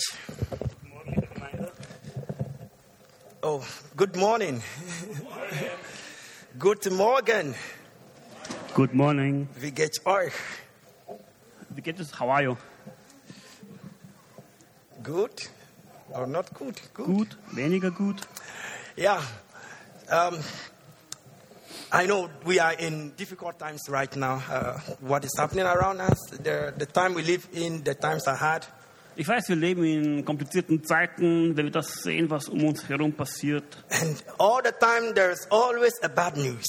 Church. Oh, good morning. Guten Morgen. Good morning. Wie geht's euch? Wie geht es? How are you? Good or not good? Good. Gut? Weniger gut? Yeah. Um, I know we are in difficult times right now. Uh, what is happening around us, the, the time we live in, the times are hard. Ich weiß, wir leben in komplizierten Zeiten, wenn wir das sehen, was um uns herum passiert. And all the time there's always a bad news.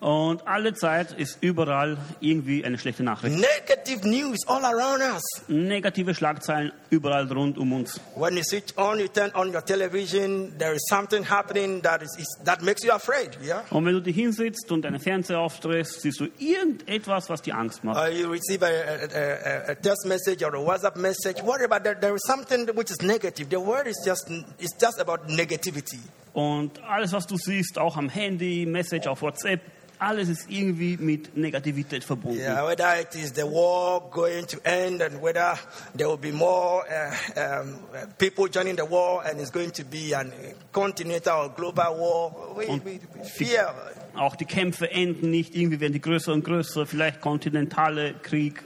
Und alle Zeit ist überall irgendwie eine schlechte Nachricht. Negative news all around us. Negative Schlagzeilen überall rund um uns. When you switch on, you turn on your television, there is something happening that is, is that makes you afraid. Yeah. Und wenn du dich hinsitzt und deinen Fernseher aufdrehst, siehst du irgendetwas, was dir Angst macht. Or you receive a, a, a, a text message or a WhatsApp message. What about that? There is something which is negative. The word is just it's just about negativity. Und alles, was du siehst, auch am Handy, Message auf WhatsApp, alles ist irgendwie mit Negativität verbunden. Yeah, whether it is the war going to end and whether there will be more uh, um, people joining the war and it's going to be a continental or global war, we, we, we fear. Auch die Kämpfe enden nicht, irgendwie werden die größer und größer, vielleicht kontinentale Krieg,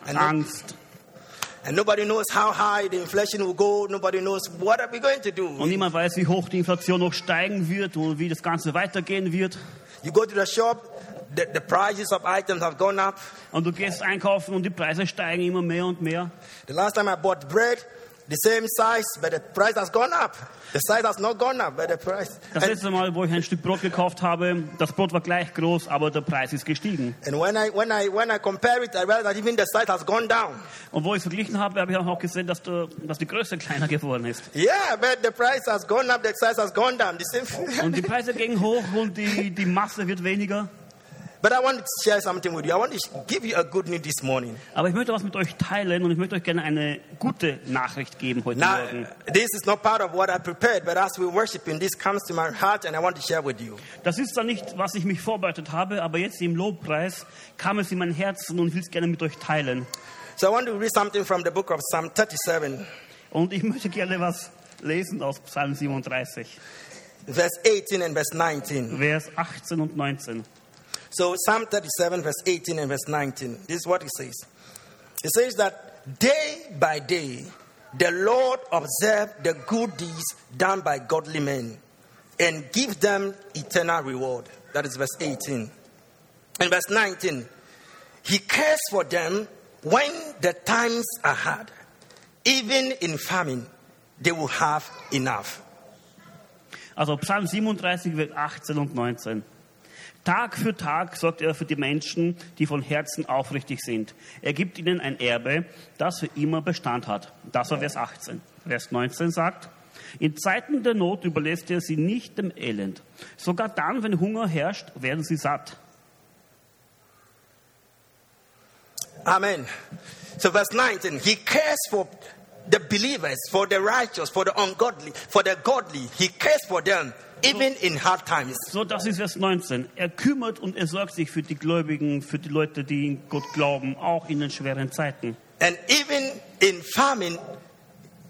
And then- Angst. And nobody knows how high the inflation will go. Nobody knows what are we going to do. Und niemand weiß, wie hoch die Inflation noch steigen wird und wie das Ganze weitergehen wird. You go to the shop, the, the prices of items have gone up. Und du gehst einkaufen und die Preise steigen immer mehr und mehr. The last time I bought bread, the same size, but the price has gone up. The size has not gone up, but the price. Das letzte Mal, wo ich ein Stück Brot gekauft habe, das Brot war gleich groß, aber der Preis ist gestiegen. and when I when I when I compare it, I realize that even the size has gone down. Und wo ich es verglichen habe, habe ich auch gesehen, dass, der, dass die Größe kleiner geworden ist. Yeah, but the price has gone up, the size has gone down. The same. Und die Preise gingen hoch und die, die Masse wird weniger. But I want to share something with you. I want to give you a good news this morning. Aber ich möchte was mit euch teilen und ich möchte euch gerne eine gute Nachricht geben heute Now, Morgen. this is not part of what I prepared, but as we're worshiping, this comes to my heart, and I want to share with you. Das ist zwar nicht, was ich mich vorbereitet habe, aber jetzt im Lobpreis kam es in mein Herzen und ich will es gerne mit euch teilen. So I want to read something from the book of Psalm 37, Und ich möchte gerne was lesen aus Psalm 37, verse 18 and verse 19. Vers 18 und 19. So Psalm 37, verse 18 and verse 19. This is what it says. It says that day by day the Lord observed the good deeds done by godly men and give them eternal reward. That is verse 18. And verse 19. He cares for them when the times are hard. Even in famine, they will have enough. Also Psalm 37, Vers 18 und 19. Tag für Tag sorgt er für die Menschen, die von Herzen aufrichtig sind. Er gibt ihnen ein Erbe, das für immer Bestand hat. Das war Vers 18. Vers 19 sagt, in Zeiten der Not überlässt er sie nicht dem Elend. Sogar dann, wenn Hunger herrscht, werden sie satt. Amen. So, verse 19, he cares for the believers, for the righteous, for the ungodly, for the godly. He cares for them, even in hard times. So, das ist Vers 19. Er kümmert und er sorgt sich für die Gläubigen, für die Leute, die in Gott glauben, auch in den schweren Zeiten. And even in famine,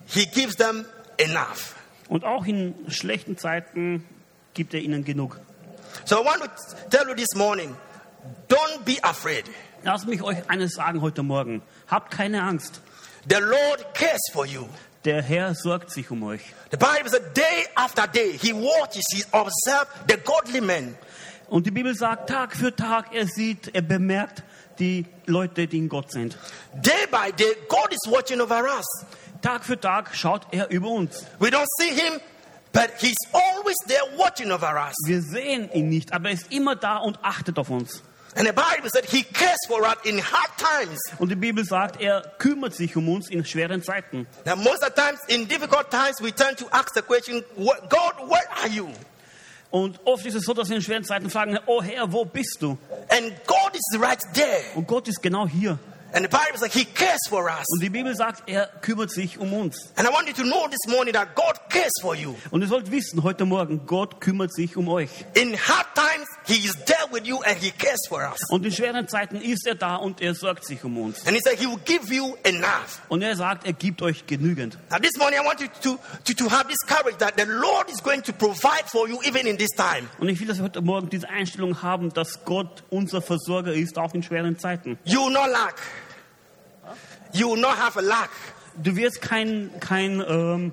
he gives them enough. Und auch in schlechten Zeiten gibt er ihnen genug. So, I want to tell you this morning don't be afraid. Lasst mich euch eines sagen heute Morgen. Habt keine Angst. The Lord cares for you. Der Herr sorgt sich um euch. The Bible says, day after day, he watches, he observes the godly men. Und die Bibel sagt, Tag für Tag, er sieht, er bemerkt die Leute, die in Gott sind. Day by day, God is watching over us. Tag für Tag schaut er über uns. We don't see him, but he's always there watching over us. Wir sehen ihn nicht, aber er ist immer da und achtet auf uns. And the Bible said he cares for us in hard times. Und die Bibel sagt, er kümmert sich um uns in schweren Zeiten. Now, most of the times, in difficult times, we tend to ask the question, "What- God, where are you? Und oft ist es so, dass wir in schweren Zeiten fragen, oh Herr, wo bist du? And God is right there. Und Gott ist genau hier. And the Bible says he cares for us. Und die Bibel sagt, er kümmert sich um uns. And I want you to know this morning that God cares for you. Und ihr sollt wissen, heute Morgen, Gott kümmert sich um euch. In hard times, He is there with you and He cares for us. Und in schweren Zeiten ist er da und er sorgt sich um uns. And He said He will give you enough. Und er sagt, er gibt euch genügend. Now, this morning, I want you to, to, to have this courage that the Lord is going to provide for you even in this time. Und ich will, dass wir heute Morgen diese Einstellung haben, dass Gott unser Versorger ist, auch in schweren Zeiten. You will not lack. You will not have a lack. Du wirst kein, kein, ähm,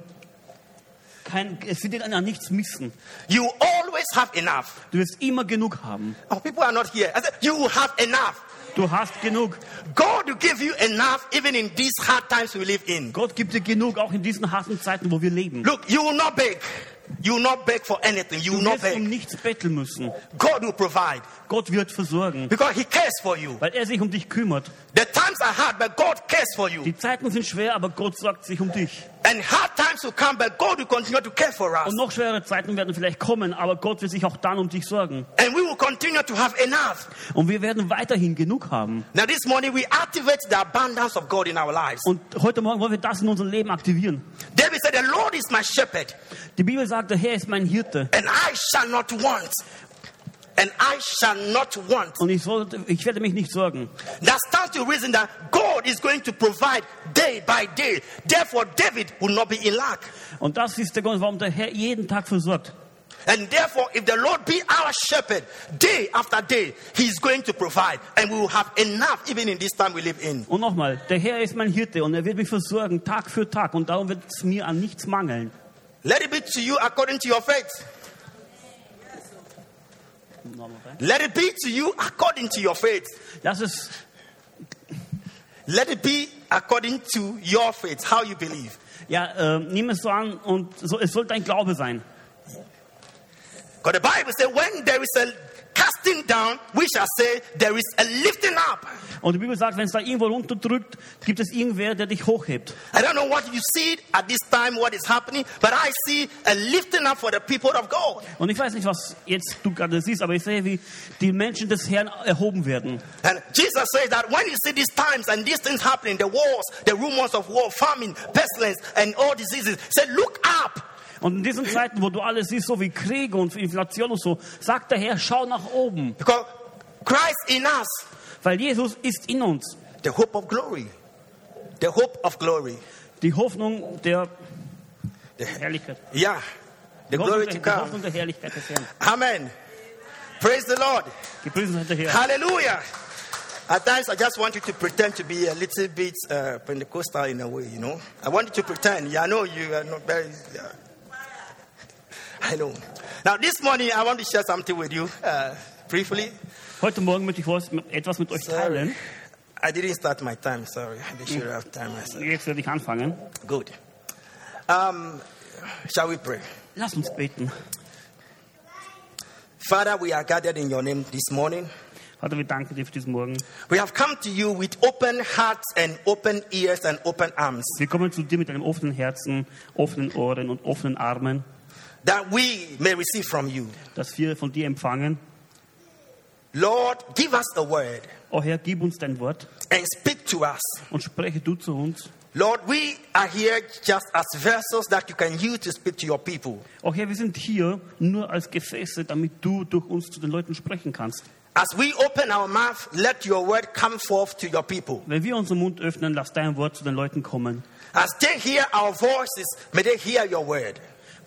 kein, es wird dir an nichts missen. You always have enough. Du wirst immer genug haben. Oh, people are not here. I said, you have enough. Du hast genug. God will give you enough even in these hard times we live in. Gott gibt dir genug, auch in diesen harten Zeiten, wo wir leben. Look, you will not beg. You will not beg for anything. You will Du not wirst um nichts betteln müssen. God will provide Gott wird versorgen, because He cares for you. weil er sich um dich kümmert. The times are hard, but God cares for you. Die Zeiten sind schwer, aber Gott sorgt sich um dich. And hard times will come, but God will continue to care for us. Und noch schwere Zeiten werden vielleicht kommen, aber Gott wird sich auch dann um dich sorgen. And we will continue to have enough. Und wir werden weiterhin genug haben. Now, this morning we activate the abundance of God in our lives. Und heute Morgen wollen wir das in unserem Leben aktivieren. David said, The Lord is my shepherd, Die Bibel sagt, der Herr ist mein Hirte. and I shall not want. And I shall not want. Und ich, sollte, ich werde mich nicht sorgen. That stands to reason that God is going to provide day by day. Therefore, David will not be in lack. Und das ist der Grund, warum der Herr jeden Tag versorgt. And therefore, if the Lord be our shepherd, day after day, He's going to provide. And we will have enough even in this time we live in. Und nochmal, der Herr ist mein Hirte und er wird mich versorgen Tag für Tag und darum wird es mir an nichts mangeln. Let it be to you according to your faith. Let it be to you according to your faith. Das ist, Let it be according to your faith, how you believe. ja, äh, nimm es so an und so, es soll dein Glaube sein. Because the Bible says, when there is a casting down, we shall say there is a lifting up. Und die Bibel sagt, wenn es da irgendwo runterdrückt, gibt es irgendwer, der dich hochhebt. I don't know what you see at this time, what is happening, but I see a lifting up for the people of God. Und ich weiß nicht, was jetzt du gerade siehst, aber ich sehe, wie die Menschen des Herrn erhoben werden. And Jesus says that when you see these times and these things happening, the wars, the rumors of war, famine, pestilence, and all diseases, say, look up. Und in diesen Zeiten, wo du alles siehst, so wie Krieg und Inflation und so, sagt der Herr, schau nach oben, Because Christ in us, weil Jesus ist in uns. the hope of glory. The hope of glory. Die Hoffnung der Herrlichkeit. Yeah. The Die glory Hoffnung, to come. Hoffnung der Herrlichkeit des Herrn. Amen. Praise the Lord. Hallelujah. At times, I just want you to pretend to be a little bit uh, Pentecostal in a way, you know. I want you to pretend. Yeah, I know you are not very. Yeah. I know. Now, this morning, I want to share something with you uh, briefly. Heute Morgen möchte ich was- etwas mit euch teilen. I didn't start my time, sorry. I should have time myself. Jetzt werde ich anfangen. Good. Um, shall we pray? Lass uns beten. Father, we are gathered in your name this morning. Vater, wir danken dir für diesen Morgen. We have come to you with open hearts and open ears and open arms. Wir kommen zu dir mit einem offenen Herzen, offenen Ohren und offenen Armen, that we may receive from you. dass wir von dir empfangen. Lord, give us the word O Herr, gib uns dein Wort and speak to us. und spreche du zu uns. Lord, we are here just as vessels that you can use to speak to your people. O Herr, wir sind hier nur als Gefäße, damit du durch uns zu den Leuten sprechen kannst. As we open our mouth, let your word come forth to your people. Wenn wir unseren Mund öffnen, lass dein Wort zu den Leuten kommen. As they hear our voices, may they hear your word.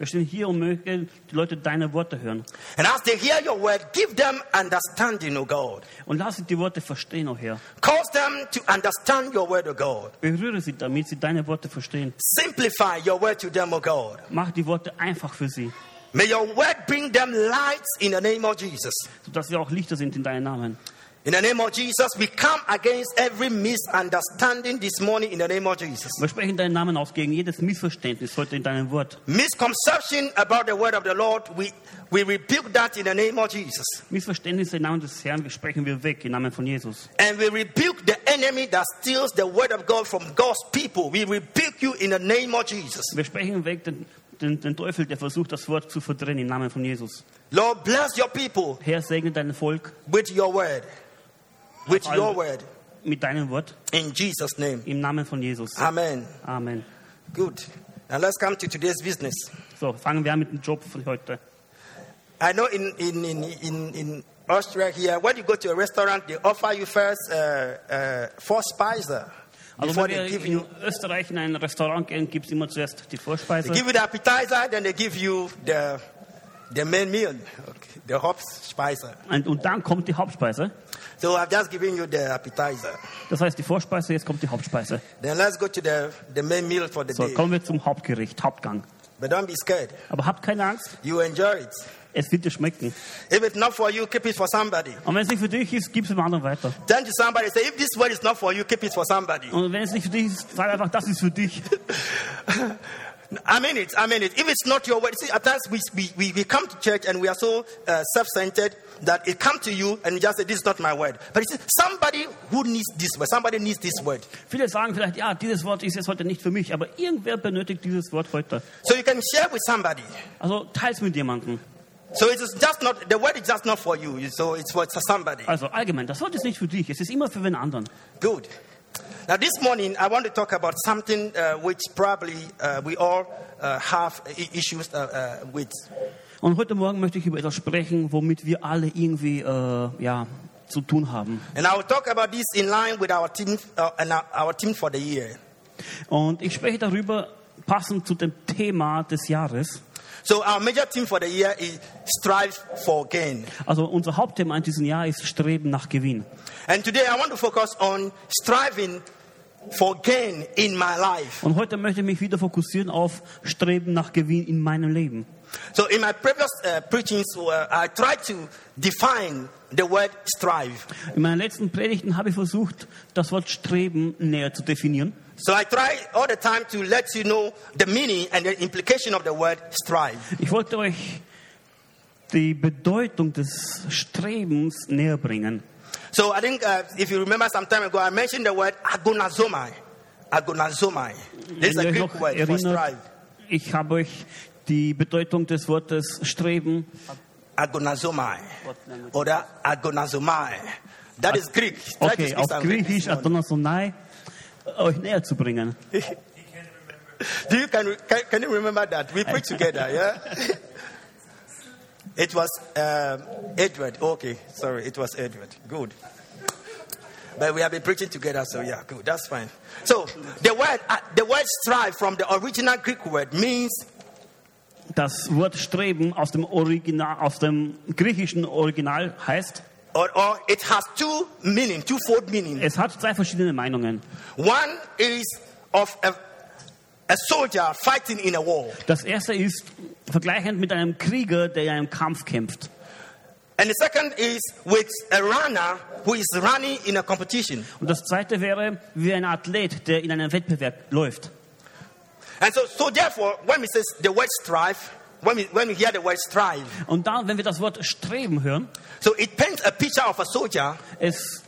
Wir stehen hier und möchten die Leute deine Worte hören. And as they hear your word, give them understanding, O God. Und lass sie die Worte verstehen, O Herr. Cause them to understand your word, O God. Berühre sie, damit sie deine Worte verstehen. Simplify your word to them, O God. Mach die Worte einfach für sie, May your word bring them lights in the name of Jesus. sodass sie auch Lichter sind in deinem Namen. In the name of Jesus, we come against every misunderstanding this morning in the name of Jesus. Wir sprechen deinen Namen aus gegen jedes Missverständnis heute in deinem Wort. Misconception about the word of the Lord, we, we rebuke that in the name of Jesus. Missverständnisse im Namen des Herrn sprechen wir weg im Namen von Jesus. And we rebuke the enemy that steals the word of God from God's people. We rebuke you in the name of Jesus. Wir sprechen weg den, den, den Teufel, der versucht, das Wort zu verdrehen im Namen von Jesus. Lord, bless your people Herr, segne dein Volk with your word. With your word. mit deinem Wort In Jesus' name. im Namen von Jesus. Amen. Amen. Good. Now let's come to today's business. So, fangen wir an mit dem Job von heute. I know in, in, in, in, in Austria here, when you go to a restaurant, they offer you first uh, uh, four spices Also before wenn wir they in. Österreich in ein Restaurant gehen, gibt es immer zuerst die They Vorspeise. give you the appetizer, then they give you the the main meal, okay, the Hauptspeise. Und, und dann kommt die Hauptspeise. So I've just given you the appetizer. Das heißt die Vorspeise, jetzt kommt die Hauptspeise. Then let's go to the, the main meal for the So, day. kommen wir zum Hauptgericht, Hauptgang. But don't be scared. Aber habt keine Angst, You enjoy it. es wird dir schmecken. If it's not for you, keep it for somebody. Und wenn es nicht für dich ist, gib es dem anderen weiter. Turn to somebody say, if this word is not for you, keep it for somebody. Und wenn es nicht für dich ist, sag einfach, das ist für dich. I mean it. I mean it. If it's not your word, see, at times we, we, we, come to church and we are so uh, self-centered that it comes to you and you just say, this is not my word. But it's somebody who needs this word. Somebody needs this word. Viele sagen vielleicht, ja, dieses Wort ist jetzt heute nicht für mich, aber irgendwer benötigt dieses Wort heute. So you can share with somebody. Also teils mit jemandem. So it is just not, the word is just not for you. So it's for somebody. Also allgemein, das Wort ist nicht für dich, es ist immer für wen anderen. Good. Now, this morning, I want to talk about something uh, which probably uh, we all uh, have issues uh, uh, with. Und heute Morgen möchte ich über etwas sprechen, womit wir alle irgendwie äh, ja, zu tun haben. And I will talk about this in line with our team, uh, our team for the year. Und ich spreche darüber passend zu dem Thema des Jahres. So, our major theme for the year is strive for gain. Also unser Hauptthema in diesem Jahr ist Streben nach Gewinn. And today, I want to focus on striving for gain in my life. Und heute möchte ich mich wieder fokussieren auf Streben nach Gewinn in meinem Leben. So, in my previous uh, preachings, uh, I tried to define the word strive. In meinen letzten Predigten habe ich versucht, das Wort Streben näher zu definieren. So, I try all the time to let you know the meaning and the implication of the word strive. Ich wollte euch die Bedeutung des Strebens näher bringen. So, I think uh, if you remember some time ago, I mentioned the word agonazomai. Agonazomai. This is a Greek word for erinnert, strive. ich habe euch die Bedeutung des Wortes Streben Agonazomai. Oder agonazomai. That is Greek. Try okay, auf Griechisch. Adonasonai euch näher zu bringen. Do you can, can can you remember that we preached together? Yeah. it was um, Edward. Okay, sorry, it was Edward. Good. But we have been preaching together, so yeah, good. That's fine. So the word uh, the word strive from the original Greek word means Das Wort Streben aus dem, Original, aus dem griechischen Original heißt, or, or it has two meaning, twofold meaning. es hat zwei verschiedene Meinungen. One is of a, a soldier fighting in a war, Das erste ist vergleichend mit einem Krieger, der in einem Kampf kämpft. and the second is with a runner who is running in a competition. Und das zweite wäre wie ein Athlet, der in einem Wettbewerb läuft. And so, so therefore, when we say the word strive, when we, when we hear the word strive, Und dann, wenn wir das Wort Streben hören, so it paints a picture of a soldier es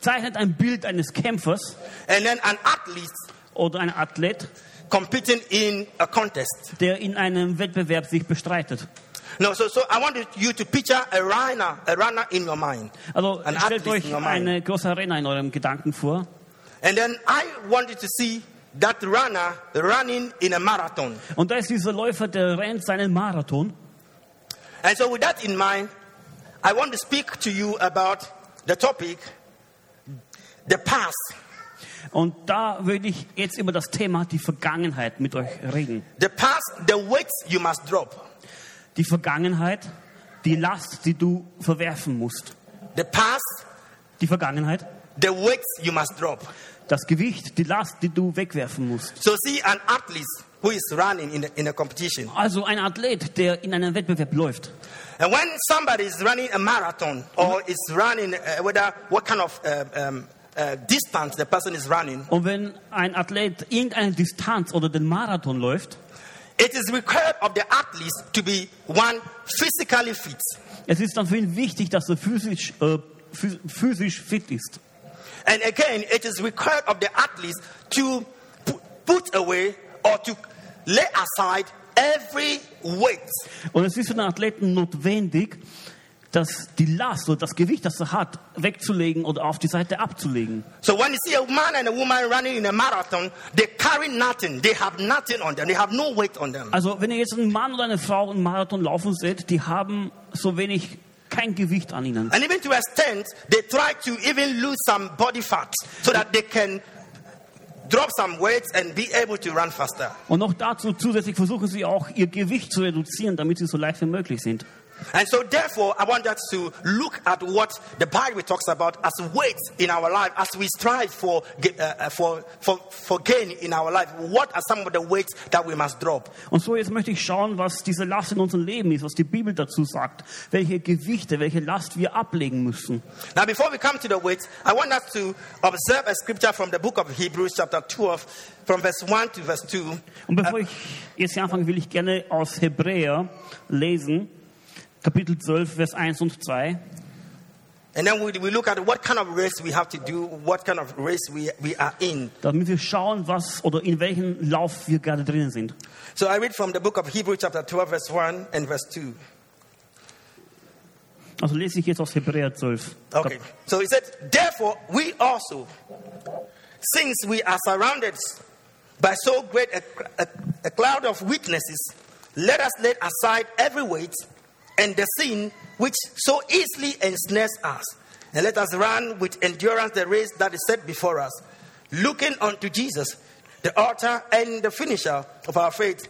zeichnet ein Bild eines Kämpfers and then an athlete oder ein Athlet, competing in a contest. der in einem Wettbewerb sich bestreitet. No, so, so I want you to picture a runner, a runner in your mind. Also An stellt euch eine große Arena in eurem Gedanken vor. And then I want you to see that runner running in a marathon. Und da ist dieser Läufer, der rennt seinen Marathon. And so, with that in mind, I want to speak to you about the topic, the past. Und da würde ich jetzt über das Thema die Vergangenheit mit euch reden. The past, the weights you must drop. Die Vergangenheit, die Last, die du verwerfen musst. The past, Die Vergangenheit, the weights you must drop. Das Gewicht, die Last, die du wegwerfen musst. So, see an athlete who is running in a, in a competition. Also ein Athlet, der in einem Wettbewerb läuft. And when somebody is running a marathon or is running, uh, whether what kind of uh, um, uh, distance the person is running, Und wenn ein Athlet irgendeine Distanz oder den Marathon läuft, it is required of the athlete to be one physically fit. es ist dann für ihn wichtig, dass er physisch, äh, phys- physisch fit ist. And again, it is required of the athlete to pu- put away or to lay aside every weight. Und es ist für den Athleten notwendig, dass die Last oder das Gewicht, das er hat, wegzulegen oder auf die Seite abzulegen. So when you see a man and a woman running in a marathon, they carry nothing. They have nothing on them. They have no weight on them. Also wenn ihr jetzt einen Mann oder eine Frau einen Marathon laufen seht, die haben so wenig kein Gewicht an ihnen. And even to extent, they try to even lose some body fat so that they can drop some weights and be able to run faster. Und noch dazu zusätzlich versuchen sie auch, ihr Gewicht zu reduzieren, damit sie so leicht wie möglich sind. And so, therefore, I want us to look at what the Bible talks about as weights in our life, as we strive for, uh, uh, for, for, for gain in our life. What are some of the weights that we must drop? Und so jetzt möchte ich schauen, was diese Last in unserem Leben ist, was die Bibel dazu sagt, welche Gewichte, welche Last wir ablegen müssen. Now, before we come to the weights, I want us to observe a scripture from the book of Hebrews, chapter 12, from verse 1 to verse 2. Und bevor ich jetzt hier anfange, will ich gerne aus Hebräer lesen. Kapitel 12, Vers 1 und 2. And then we, we look at what kind of race we have to do, what kind of race we, we are in. Damit wir schauen, was oder in welchem Lauf wir gerade drinnen sind. So I read from the book of Hebrews, chapter 12, verse 1 and verse 2. Also lese ich jetzt aus Hebräer 12. Okay. So he said, Therefore, we also, since we are surrounded by so great a, a, a cloud of witnesses, let us lay aside every weight and the sin which so easily ensnares us. And let us run with endurance the race that is set before us, looking unto Jesus, the author and the finisher of our faith,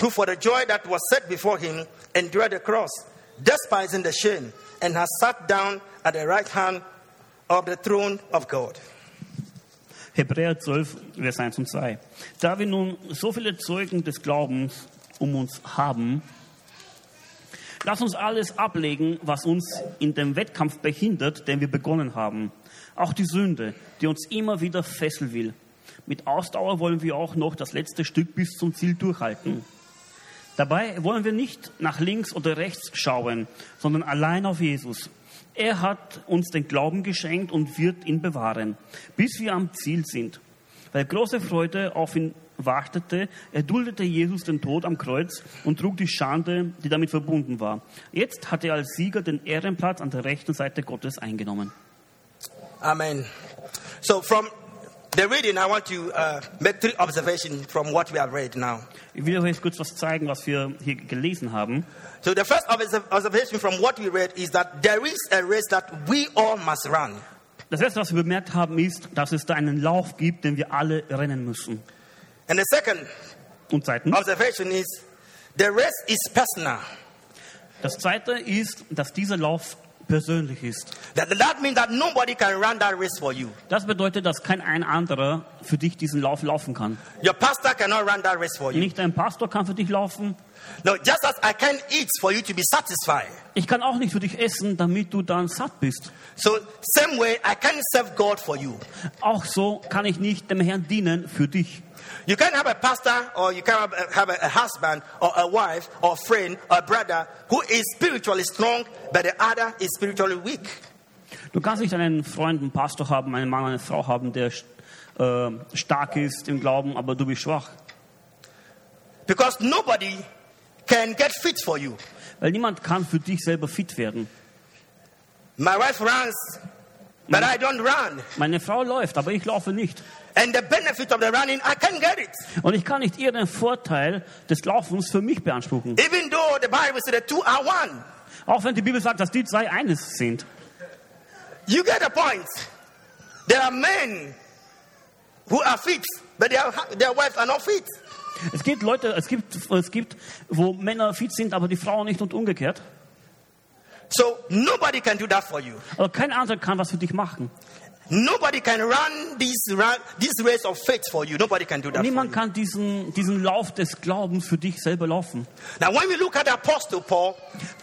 who for the joy that was set before him endured the cross, despising the shame, and has sat down at the right hand of the throne of God. Hebräer 12, Vers 1 und 2. Da wir nun so viele Zeugen des Glaubens um uns haben, Lass uns alles ablegen, was uns in dem Wettkampf behindert, den wir begonnen haben. Auch die Sünde, die uns immer wieder fesseln will. Mit Ausdauer wollen wir auch noch das letzte Stück bis zum Ziel durchhalten. Dabei wollen wir nicht nach links oder rechts schauen, sondern allein auf Jesus. Er hat uns den Glauben geschenkt und wird ihn bewahren, bis wir am Ziel sind. Weil große Freude auf ihn wartete, erduldete Jesus den Tod am Kreuz und trug die Schande, die damit verbunden war. Jetzt hat er als Sieger den Ehrenplatz an der rechten Seite Gottes eingenommen. Amen. So from the reading, I want to uh, make three observations from what we have read now. Ich will euch jetzt kurz was zeigen, was wir hier gelesen haben. So the first observation from what we read is that there is a race that we all must run. Das erste, was wir bemerkt haben, ist, dass es da einen Lauf gibt, den wir alle rennen müssen. And the second Und zweitens, observation is the race is personal. das zweite ist, dass dieser Lauf persönlich ist. That, that means that nobody can run that race for you. Das bedeutet, dass kein ein anderer für dich diesen Lauf laufen kann. Your pastor cannot run that race for you. Nicht ein Pastor kann für dich laufen. No, just as I can eat for you to be satisfied. Ich kann auch nicht für dich essen, damit du dann satt bist. So same way I can serve God for you. Auch so kann ich nicht dem Herrn dienen für dich. You can have a pastor or you can have a, husband or a wife or a friend or a brother who is spiritually strong, but the other is spiritually weak. Du kannst nicht einen Freund, einen Pastor haben, einen Mann, eine Frau haben, der äh, stark ist im Glauben, aber du bist schwach. Because nobody can get fit for you. Weil niemand kann für dich selber fit werden. My wife runs, but I don't run. Meine Frau läuft, aber ich laufe nicht. And the benefit of the running, I can get it. Und ich kann nicht ihren Vorteil des Laufens für mich beanspruchen. Even though the Bible says the two are one. Auch wenn die Bibel sagt, dass die zwei eines sind. You get the point. There are men who are fit, but their, their wives are not fit. Es gibt Leute, es gibt, es gibt, wo Männer fit sind, aber die Frauen nicht und umgekehrt. So nobody can do that for you. Aber kein anderer kann was für dich machen. Nobody can run this, run, this race of faith for you. Nobody can do that Niemand kann diesen, diesen Lauf des Glaubens für dich selber laufen. Now, when we look at Apostle Paul,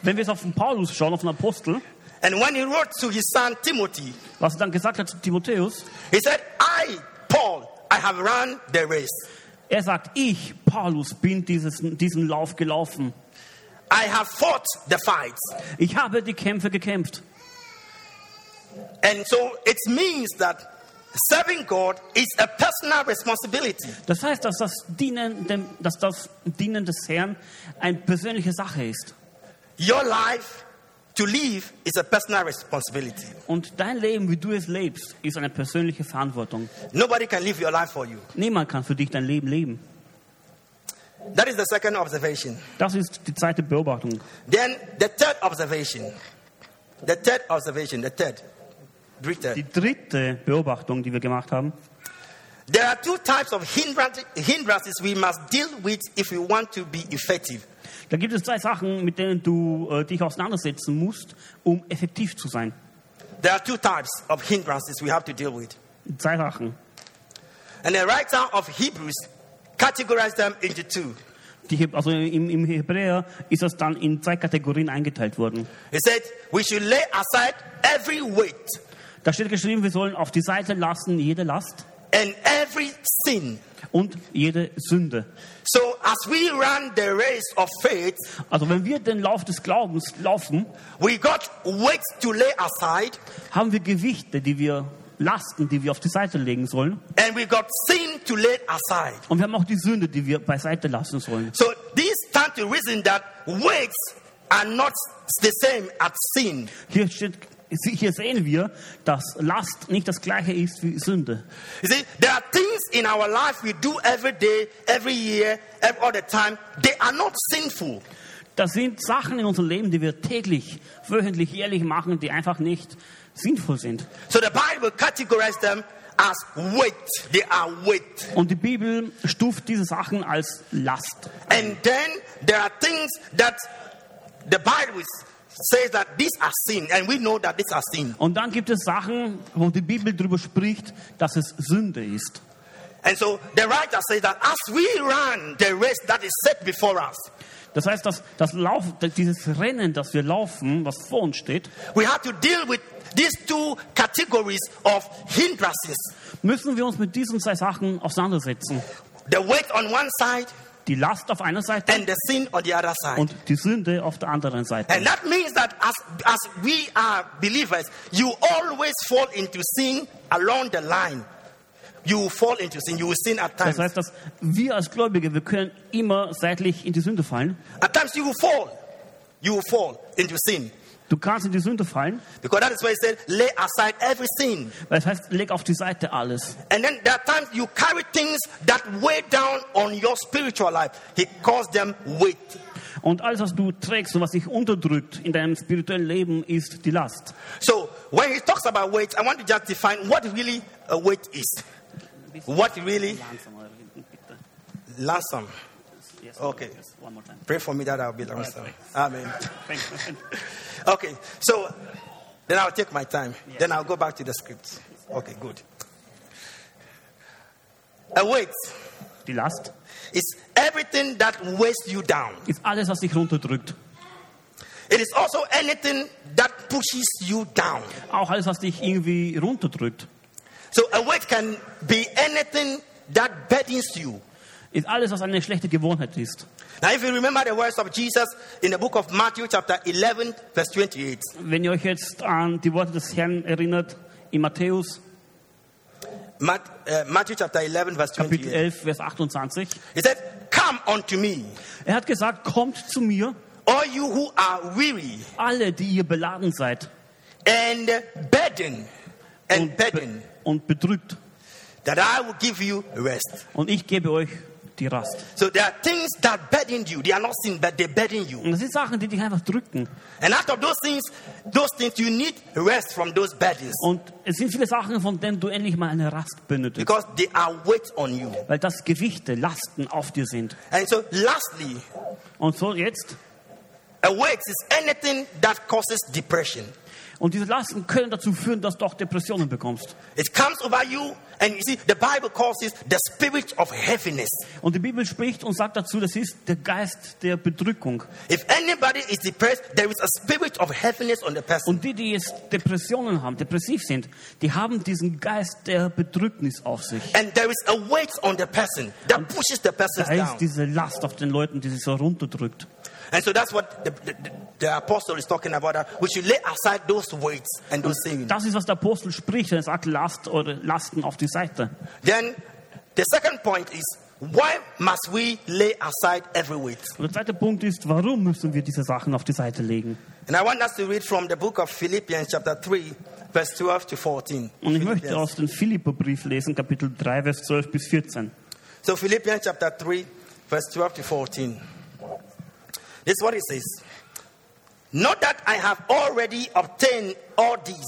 Wenn wir jetzt auf den Paulus schauen, auf den Apostel, and when he wrote to his son Timothy, was er dann gesagt hat zu Timotheus, he said, I, Paul, I have run the race. er sagt, ich, Paulus, bin dieses, diesen Lauf gelaufen. I have fought the fights. Ich habe die Kämpfe gekämpft. Das heißt, dass das Dienen, dem, dass das Dienen des Herrn eine persönliche Sache ist. Your life to live is a personal responsibility. Und dein Leben, wie du es lebst, ist eine persönliche Verantwortung. Nobody can live your life for you. Niemand kann für dich dein Leben leben. That is the second observation. Das ist die zweite Beobachtung. Then the third observation The third observation, the third, dritter. Die dritte Beobachtung, die wir gemacht haben, There are two types of hindrance- hindrances we must deal with if we want to be effective. da gibt es zwei Sachen, mit denen du äh, dich auseinandersetzen musst, um effektiv zu sein. There are two types of hindrances we have to deal with. Zwei Sachen. And the writer of Hebrews categorized them into two. Die, also im, im Hebräer ist das dann in zwei Kategorien eingeteilt worden. He said, We should lay aside every weight Da steht geschrieben, wir sollen auf die Seite lassen jede Last and every sin. und jede Sünde. So, as we run the race of faith, Also wenn wir den Lauf des Glaubens laufen, we got weights to lay aside haben wir Gewichte, die wir Lasten, die wir auf die Seite legen sollen. and we got sin to lay aside. Und wir haben auch die Sünde, die wir beiseite lassen sollen. So, this stand to reason that weights are not the same as sin. Hier, steht, hier sehen wir, dass Last nicht das gleiche ist wie Sünde. You see, there are things in our life we do every day, every year, every, all the time. They are not sinful. Das sind Sachen in unserem Leben, die wir täglich, wöchentlich, jährlich machen, die einfach nicht sinnvoll sind. So the Bible categorizes them as weight. They are weight. Und die Bibel stuft diese Sachen als Last. And then there are things that the Bible says that these are sin, and we know that these are sin. Und dann gibt es Sachen, wo die Bibel darüber spricht, dass es Sünde ist. And so the writer says that as we run the race that is set before us, Das heißt, dass das Lauf, dieses Rennen, das wir laufen, was vor uns steht, we have to deal with these two categories of hindrances. müssen wir uns mit diesen zwei Sachen auseinandersetzen. The weight on one side Die Last auf einer Seite and the sin on the other side. und die Sünde auf der anderen Seite. And that means that as, as we are believers, you always fall into sin along the line. You fall into sin. You will sin at times. Das heißt, dass wir als Gläubige, wir können immer seitlich in die Sünde fallen. At times you will fall. You will fall into sin. Du kannst in die Sünde fallen, Because that is why he said, lay aside every sin. weil das heißt, leg auf die Seite alles. And then there are times you carry things that weigh down on your spiritual life. He calls them weight. Und alles, was du trägst und was dich unterdrückt in deinem spirituellen Leben, ist die Last. So when he talks about weight, I want to just define what really a weight is. What really lonesome. Okay. one more time Pray for me that I'll be lonesome. Amen. Thank you. Okay, so then I'll take my time. Then I'll go back to the script. Okay, good. Uh, a weight Die Last is everything that weighs you down. ist alles, was dich runterdrückt. It is also anything that pushes you down. Auch alles, was dich irgendwie runterdrückt. So a weight can be anything that burdens you. Ist alles, was eine schlechte Gewohnheit ist. Now, if you remember the words of Jesus in the book of Matthew, chapter 11, verse 28, Wenn ihr euch jetzt an die Worte des Herrn erinnert, in Matthäus Mat, uh, Matthew chapter 11, verse Kapitel 28, 11, Vers 28, he said, Come unto me, er hat gesagt, kommt zu mir, all you who are weary alle, die ihr beladen seid and burdened, and und, burdened, und bedrückt, that I will give you rest. und ich gebe euch die Rast. So there are things that burden you. They are not sin, but they burden you. Und das sind Sachen, die dich einfach drücken. And out of those things, those things, you need rest from those burdens Und es sind viele Sachen, von denen du endlich mal eine Rast benötigst. because they are weight on you. Weil das Gewichte, Lasten auf dir sind. And so, lastly, Und so jetzt, a weight is anything that causes depression. Und diese Lasten können dazu führen, dass du auch Depressionen bekommst. It comes over you, and you see, the Bible calls it the spirit of heaviness. Und die Bibel spricht und sagt dazu, das ist der Geist der Bedrückung. If anybody is depressed, there is a spirit of heaviness on the person. Und die, die jetzt Depressionen haben, depressiv sind, die haben diesen Geist der Bedrücknis auf sich. And there is a weight on the person that pushes the person Da ist down. diese Last auf den Leuten, die sich so runterdrückt. And so that's what the, the, the apostle is talking about. That we should lay aside those weights and those things. Das ist, was der Apostel spricht, wenn er sagt Last oder Lasten auf die Seite. Then the second point is why must we lay aside every weight? Und der zweite Punkt ist, warum müssen wir diese Sachen auf die Seite legen? And I want us to read from the book of Philippians, chapter 3, verse 12 to 14. Und ich möchte aus dem Philipperbrief lesen, Kapitel 3, Vers 12 bis 14. So Philippians chapter 3, verse 12 to 14. This is what it says. Not that I have already obtained all these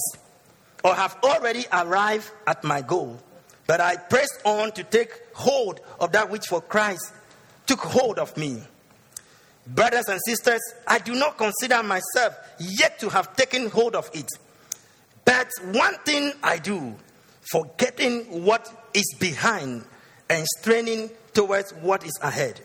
or have already arrived at my goal, but I press on to take hold of that which for Christ took hold of me. Brothers and sisters, I do not consider myself yet to have taken hold of it. But one thing I do, forgetting what is behind and straining towards what is ahead.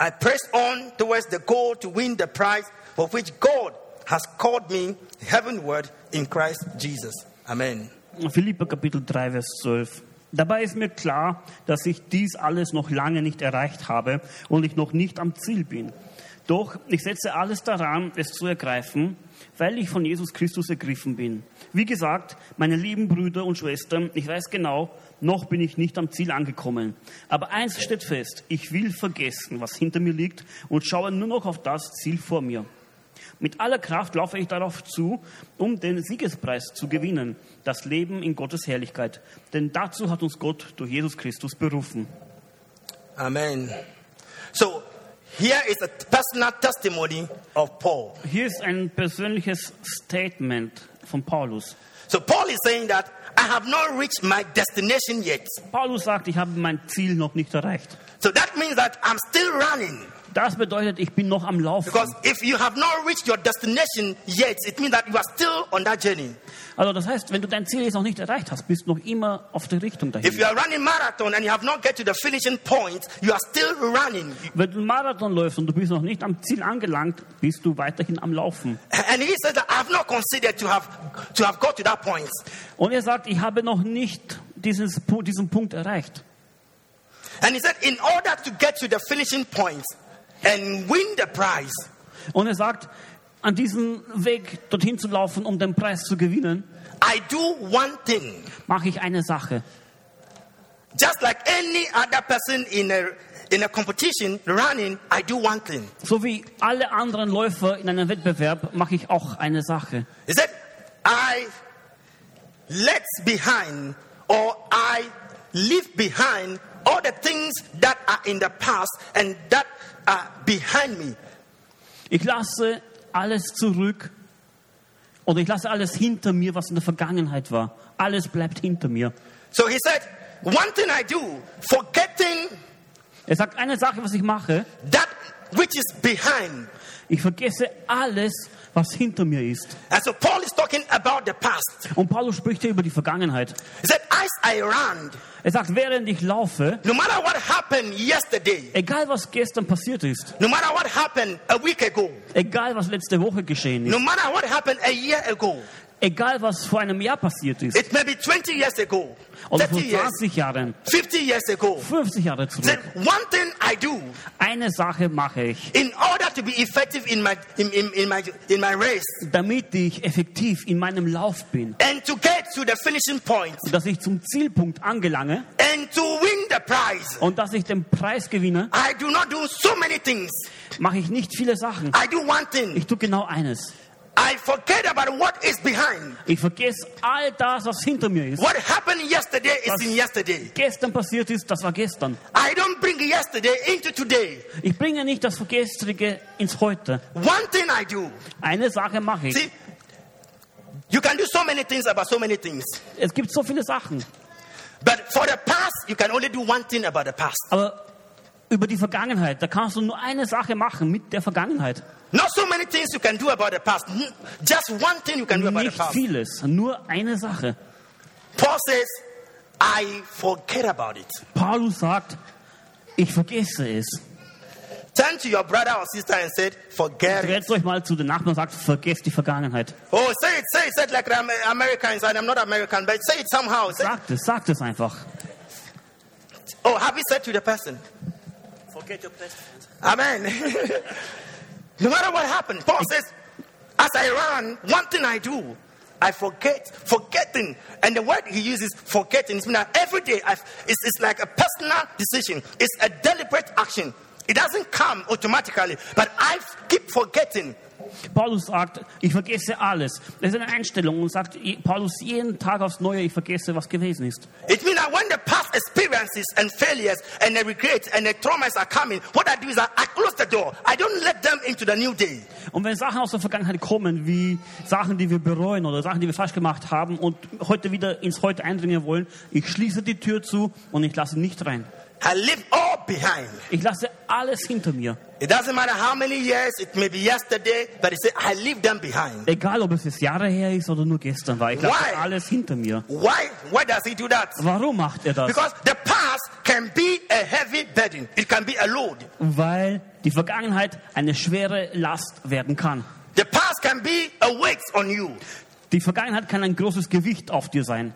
I press on towards the goal to win the prize for which God has called me heavenward in Christ Jesus. Amen. Philipper Kapitel 3, Vers 12. Dabei ist mir klar, dass ich dies alles noch lange nicht erreicht habe und ich noch nicht am Ziel bin. Doch ich setze alles daran, es zu ergreifen, weil ich von Jesus Christus ergriffen bin. Wie gesagt, meine lieben Brüder und Schwestern, ich weiß genau, noch bin ich nicht am Ziel angekommen. Aber eins steht fest, ich will vergessen, was hinter mir liegt und schaue nur noch auf das Ziel vor mir. Mit aller Kraft laufe ich darauf zu, um den Siegespreis zu gewinnen, das Leben in Gottes Herrlichkeit. Denn dazu hat uns Gott durch Jesus Christus berufen. Amen. So, here is a personal testimony of Paul. Hier ist ein persönliches Statement von Paulus. So, Paul is saying that I have not reached my destination yet. Paulus sagt, ich habe mein Ziel noch nicht erreicht. So, that means that I'm still running. Das bedeutet, ich bin noch am Laufen. Because if you have not reached your destination yet, it means that you are still on that journey. Also das heißt, wenn du dein Ziel jetzt noch nicht erreicht hast, bist du noch immer auf der Richtung If dahin. you are running marathon and you have not get to the finishing point, you are still running. Wenn du einen Marathon läufst und du bist noch nicht am Ziel angelangt, bist du weiterhin am Laufen. And he says that I have not considered to have to have got to that point. Und er sagt, ich habe noch nicht dieses, Pu- diesen Punkt erreicht. And he said, in order to get to the finishing point and win the prize, Und er sagt, an diesem Weg dorthin zu laufen, um den Preis zu gewinnen, I do one thing. mache ich eine Sache. Just like any other person in a in a competition running, I do one thing. So wie alle anderen Läufer in einem Wettbewerb mache ich auch eine Sache. He said, I let behind or I leave behind all the things that are in the past and that are behind me. Ich lasse alles zurück oder ich lasse alles hinter mir, was in der Vergangenheit war. Alles bleibt hinter mir. So he said, one thing I do, forgetting Er sagt eine Sache, was ich mache. that which is behind. Ich vergesse alles, was hinter mir ist. And so Paul is talking about the past. Und Paulus spricht hier über die Vergangenheit. He said, as I ran, Er sagt, während ich laufe, no matter what happened yesterday, egal was gestern passiert ist, no matter what happened a week ago, egal was letzte Woche geschehen ist, no matter what happened a year ago, egal was vor einem Jahr passiert ist, it may be 20 years ago, oder vor 30 years, 20 Jahren, 50 years ago. 50 Jahre zurück, one thing I do eine Sache mache ich, in order to be effective in my in, in, in my in my race damit ich effektiv in meinem Lauf bin and to get to the finishing point und dass ich zum Zielpunkt angelange and to win the prize. und dass ich den Preis gewinne, I do not do so many things. mache ich nicht viele Sachen. I do one thing. Ich tue genau eines. I forget about what is behind. Ich vergesse all das, was hinter mir ist. What happened yesterday is Was- in yesterday. Gestern passiert ist, das war gestern. I don't bring yesterday into today. Ich bringe nicht das Gestrige ins Heute. One thing I do. Eine Sache mache ich. See, you can do so many things about so many things. Es gibt so viele Sachen. But for the past, you can only do one thing about the past. Aber über die Vergangenheit, da kannst du nur eine Sache machen mit der Vergangenheit. Not so many things you can do about the past. Just one thing you can do about the Nicht past. vieles, nur eine Sache. Paul says, I forget about it. Paulus sagt, ich vergesse es. Turn to your brother or sister and say, forget it. Dreht euch mal zu den Nachbarn und sagt, vergesst die Vergangenheit. Oh, say it, say it, say it like I'm American inside. I'm not American, but say it somehow. Say, Sagt es, sagt es einfach. oh, have you said to the person? Forget your past. Amen. no matter what happened, Paul says, as I run, one thing I do, I forget, forgetting. And the word he uses, forgetting, that every day it's, it's like a personal decision. It's a deliberate action. It doesn't come automatically, but I keep forgetting. Paulus sagt, ich vergesse alles. Das ist eine Einstellung und sagt Paulus jeden Tag aufs Neue, ich vergesse, was gewesen ist. It means that when the past experiences and failures and the regrets and the traumas are coming, what I do is I close the door. I don't let them into the new day. Und wenn Sachen aus der Vergangenheit kommen, wie Sachen, die wir bereuen oder Sachen, die wir falsch gemacht haben und heute wieder ins Heute eindringen wollen, ich schließe die Tür zu und ich lasse nicht rein. I leave all behind. Ich lasse alles hinter mir. It doesn't matter how many years, it may be yesterday, but he said, I leave them behind. Egal, ob es jetzt Jahre her ist oder nur gestern war. Ich lasse Why? alles hinter mir. Why? Why does he do that? Warum macht er das? Because the past can be a heavy burden. It can be a load. Weil die Vergangenheit eine schwere Last werden kann. The past can be a weight on you. Die Vergangenheit kann ein großes Gewicht auf dir sein.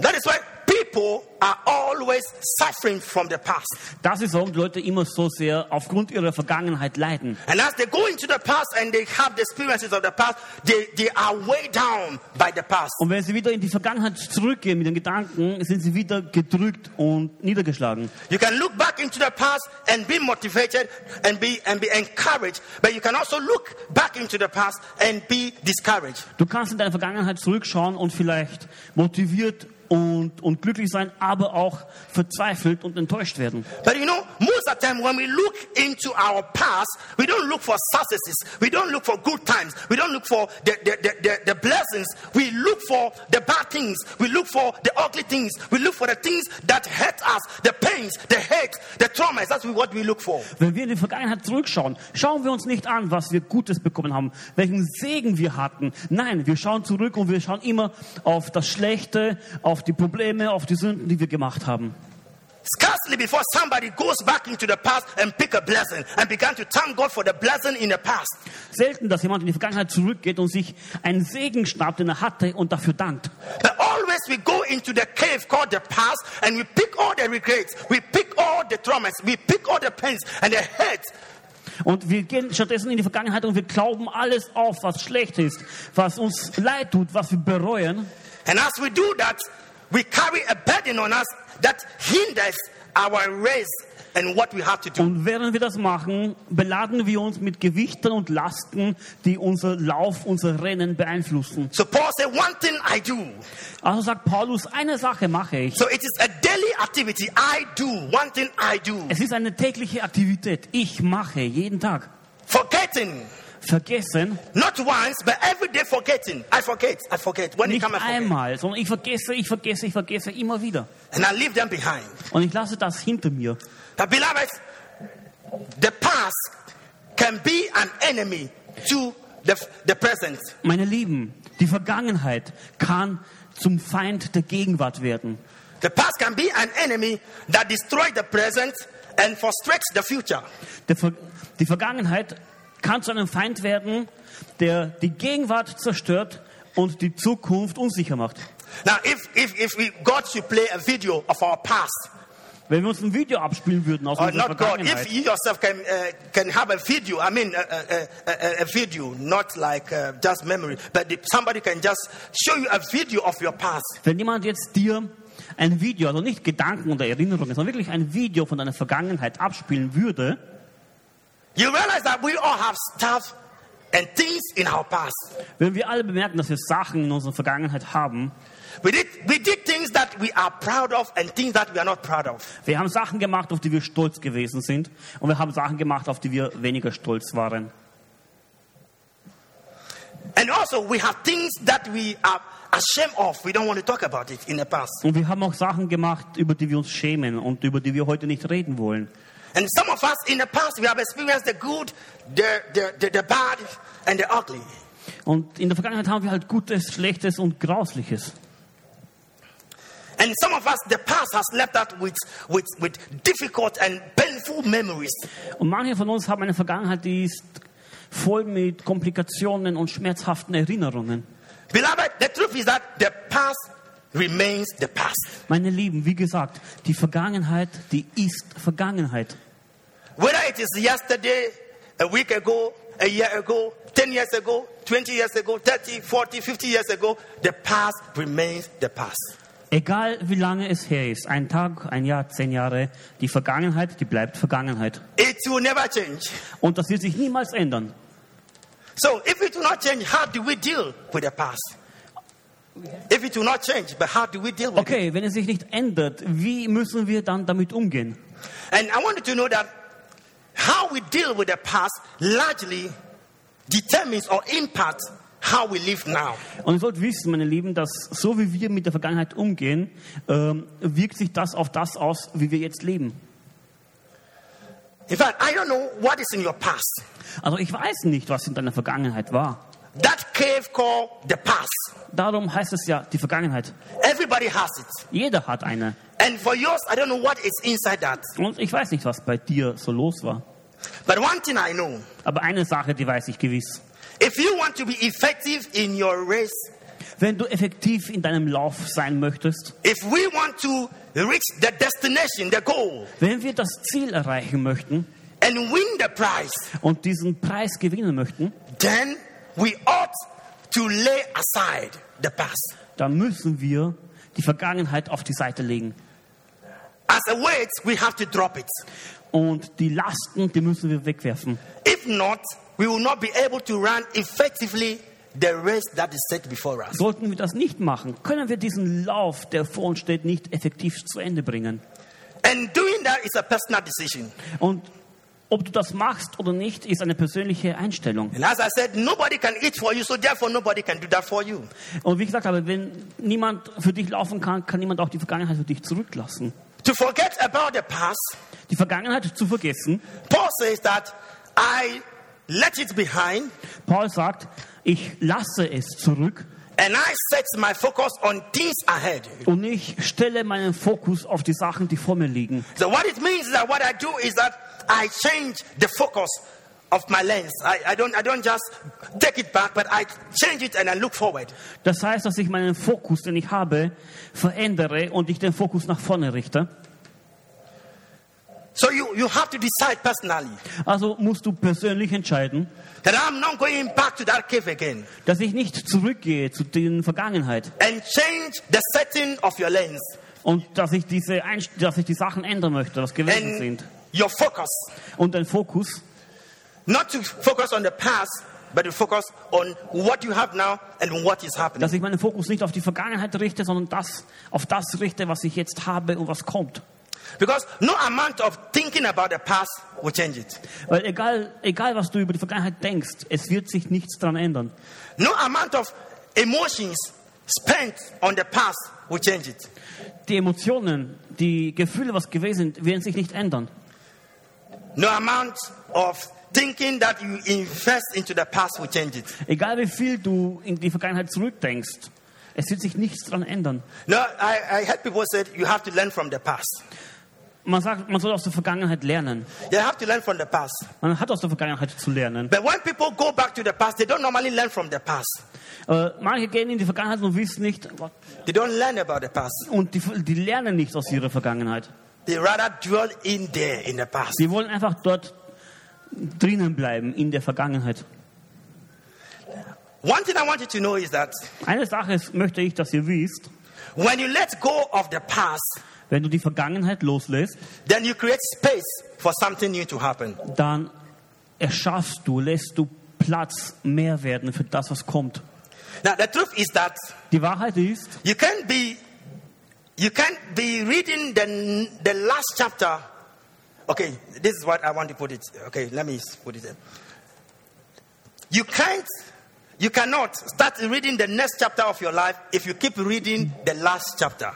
That is why people are always suffering from the past. Das ist, warum die Leute immer so sehr aufgrund ihrer Vergangenheit leiden. And as they go into the past and they have the experiences of the past, they, they are way down by the past. Und wenn sie wieder in die Vergangenheit zurückgehen mit den Gedanken, sind sie wieder gedrückt und niedergeschlagen. You can look back into the past and be motivated and be and be encouraged, but you can also look back into the past and be discouraged. Du kannst in deine Vergangenheit zurückschauen und vielleicht motiviert und, und glücklich sein, aber auch verzweifelt und enttäuscht werden. But you know, most of the time when we look into our past, we don't look for successes, we don't look for good times, we don't look for the, the, the, the, blessings, we look for the bad things, we look for the ugly things, we look for the things that hurt us, the pains, the hate, the traumas. That's what we look for. Wenn wir in die Vergangenheit zurückschauen, schauen wir uns nicht an, was wir Gutes bekommen haben, welchen Segen wir hatten. Nein, wir schauen zurück und wir schauen immer auf das Schlechte, auf die Probleme, auf die Sünden, die wir gemacht haben. Scarcely before somebody goes back into the past and pick a blessing and began to thank God for the blessing in the past. Selten, dass jemand in die Vergangenheit zurückgeht und sich einen Segen schnappt, den er hatte und dafür dankt. But always we go into the cave called the past and we pick all the regrets, we pick all the traumas, we pick all the pains and the hate. Und wir gehen stattdessen in die Vergangenheit und wir glauben alles auf, was schlecht ist, was uns leid tut, was wir bereuen. And as we do that, we carry a burden on us that hinders our race and what we have to do. Und während wir das machen, beladen wir uns mit Gewichten und Lasten, die unser Lauf, unser Rennen beeinflussen. So Paul said, one thing I do. Also sagt Paulus, eine Sache mache ich. So it is a daily activity. I do. One thing I do. Es ist eine tägliche Aktivität. Ich mache jeden Tag. Forgetting. Vergessen, Not once, but every day forgetting. I forget. I forget. When nicht comes, I forget. einmal, sondern ich vergesse, ich vergesse, ich vergesse immer wieder. And I leave them behind. Und ich lasse das hinter mir. But beloved, the past can be an enemy to the, the present. Meine Lieben, die Vergangenheit kann zum Feind der Gegenwart werden. The past can be an enemy that destroys the present and frustrates the future. Der Ver die Vergangenheit kann zu einem Feind werden, der die Gegenwart zerstört und die Zukunft unsicher macht. Now, if, if, if we, God should play a video of our past, Wenn wir uns ein Video abspielen würden aus unserer not God, Vergangenheit, if you yourself can, uh, can have a video, I mean, a, a, a, a video, not like uh, just memory, but if somebody can just show you a video of your past. wenn jemand jetzt dir ein Video, also nicht Gedanken oder Erinnerungen, sondern wirklich ein Video von deiner Vergangenheit abspielen würde, You realize that we all have stuff and things in our past. würden wir alle bemerken, dass wir Sachen in unserer Vergangenheit haben. We did, we did things that we are proud of and things that we are not proud of. Wir haben Sachen gemacht, auf die wir stolz gewesen sind. Und wir haben Sachen gemacht, auf die wir weniger stolz waren. And also, we have things that we are ashamed of. We don't want to talk about it in the past. Und wir haben auch Sachen gemacht, über die wir uns schämen und über die wir heute nicht reden wollen. And some of us in the past, we have experienced the good, the, the, the, the bad, and the ugly. Und in der Vergangenheit haben wir halt Gutes, Schlechtes und Grausliches. And some of us, the past has left us with, with, with difficult and painful memories. Und manche von uns haben eine Vergangenheit, die ist voll mit Komplikationen und schmerzhaften Erinnerungen. Beloved, the truth is that the past remains the past. Meine Lieben, wie gesagt, die Vergangenheit, die ist Vergangenheit. Whether it is yesterday, a week ago, a year ago, 10 years ago, 20 years ago, 30, 40, 50 years ago, the past remains the past. Egal wie lange es her ist, ein Tag, ein Jahr, zehn Jahre, die Vergangenheit, die bleibt Vergangenheit. It will never change. Und das wird sich niemals ändern. So if it will not change, how do we deal with the past? If it will not change, but how do we deal with it? Okay, wenn es sich nicht ändert, wie müssen wir dann damit umgehen? And I want you to know that how we deal with the past largely determines or impacts how we live now. Und ihr sollt wissen, meine Lieben, dass so wie wir mit der Vergangenheit umgehen, ähm, wirkt sich das auf das aus, wie wir jetzt leben. In fact, I don't know what is in your past. Also ich weiß nicht, was in deiner Vergangenheit war. That cave called the past. Darum heißt es ja die Vergangenheit. Everybody has it. Jeder hat eine. And for yours, I don't know what is inside that. Und ich weiß nicht, was bei dir so los war. But one thing I know Aber eine Sache, die weiß ich gewiss. if you want to be effective in your race, Wenn du effektiv in deinem Lauf sein möchtest, if we want to reach the destination, the goal, wenn wir das Ziel erreichen möchten and win the prize, und diesen Preis gewinnen möchten, then we ought to lay aside the past. dann müssen wir die Vergangenheit auf die Seite legen. As a weight, we have to drop it. Und die Lasten, die müssen wir wegwerfen. If not, we will not be able to run effectively the race that is set before us. Sollten wir das nicht machen, können wir diesen Lauf, der vor uns steht, nicht effektiv zu Ende bringen. And doing that is a personal decision. Und ob du das machst oder nicht, ist eine persönliche Einstellung. And as I said, nobody can eat for you, so therefore nobody can do that for you. Und wie gesagt habe, wenn niemand für dich laufen kann, kann niemand auch die Vergangenheit für dich zurücklassen. To forget about the past, Die Vergangenheit zu vergessen. Paul says that I let it behind Paul sagt, ich lasse es zurück and I set my focus on things ahead. und ich stelle meinen Fokus auf die Sachen, die vor mir liegen. So what it means is that what I do is that I change the focus of my lens. I, I don't I don't just take it back, but I change it and I look forward. Das heißt, dass ich meinen Fokus, den ich habe, verändere und ich den Fokus nach vorne richte. So you, you have to decide personally Also musst du persönlich entscheiden, that I'm not going back to that cave again dass ich nicht zurückgehe zu den Vergangenheit and change the setting of your lens und dass ich diese dass ich die Sachen ändern möchte, was gewesen and sind your focus. und den Fokus Not to focus on the past, but to focus on what you have now and what is happening. dass ich meinen Fokus nicht auf die Vergangenheit richte, sondern das auf das richte, was ich jetzt habe und was kommt. Because no amount of thinking about the past will change it. Weil egal, egal was du über die Vergangenheit denkst, es wird sich nichts daran ändern. No amount of emotions spent on the past will change it. Die Emotionen, die Gefühle, was gewesen sind, werden sich nicht ändern. No amount of thinking that you invest into the past will change it. Egal wie viel du in die Vergangenheit zurückdenkst, es wird sich nichts daran ändern. No, I, I heard people said you have to learn from the past. Man sagt, man soll aus der Vergangenheit lernen. You have to learn from the past. Man hat aus der Vergangenheit zu lernen. But when people go back to the past, they don't normally learn from the past. Aber manche gehen in die Vergangenheit und wissen nicht, They don't learn about the past. und die, die lernen nicht aus ihrer Vergangenheit. They rather dwell in there in the past. Sie wollen einfach dort drinnen bleiben in der Vergangenheit. One thing I want you to know is that Eine Sache ist, möchte ich, dass ihr wisst, when you let go of the past, wenn du die Vergangenheit loslässt, then you create space for something new to happen. dann erschaffst du, lässt du Platz mehr werden für das, was kommt. Now the truth is that Die Wahrheit ist, you can't be you can't be reading the the last chapter. Okay, this is what I want to put it. Okay, let me put it there. You can't you cannot start reading the next chapter of your life if you keep reading the last chapter.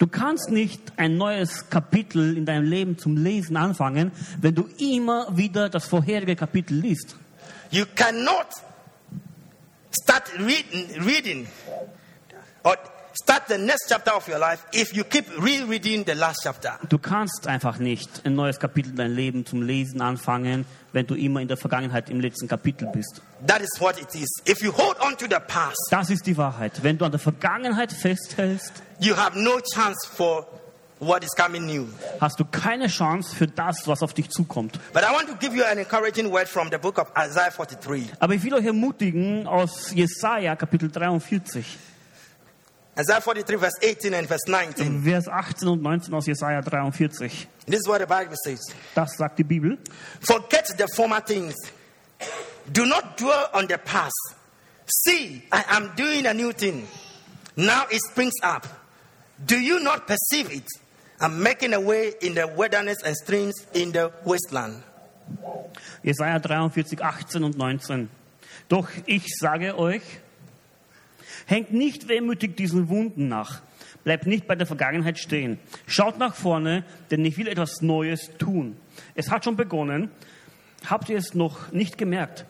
du kannst nicht ein neues Kapitel in deinem Leben zum Lesen anfangen, wenn du immer wieder das vorherige Kapitel liest. You cannot start reading, reading or start the next chapter of your life if you keep rereading the last chapter. Du kannst einfach nicht ein neues Kapitel in deinem Leben zum Lesen anfangen, wenn du immer in der Vergangenheit im letzten Kapitel bist. That is what it is. If you hold on to the past, Das ist die Wahrheit. Wenn du an der Vergangenheit festhältst, you have no chance for what is coming new. hast du keine Chance für das, was auf dich zukommt. But I want to give you an encouraging word from the book of Isaiah 43. Aber ich will euch ermutigen aus Jesaja Kapitel 43. Isaiah 43, verse 18 and verse 19. Vers 18 und 19 aus Jesaja 43. This is what the Bible says. Das sagt die Bibel. Forget the former things. Do not dwell on the past. See, I am doing a new thing. Now it springs up. Do you not perceive it? I'm making a way in the wilderness and streams in the wasteland. Jesaja 43, 18 und 19. Doch ich sage euch, hängt nicht wehmütig diesen Wunden nach. Bleibt nicht bei der Vergangenheit stehen. Schaut nach vorne, denn ich will etwas Neues tun. Es hat schon begonnen. Habt ihr es noch nicht gemerkt?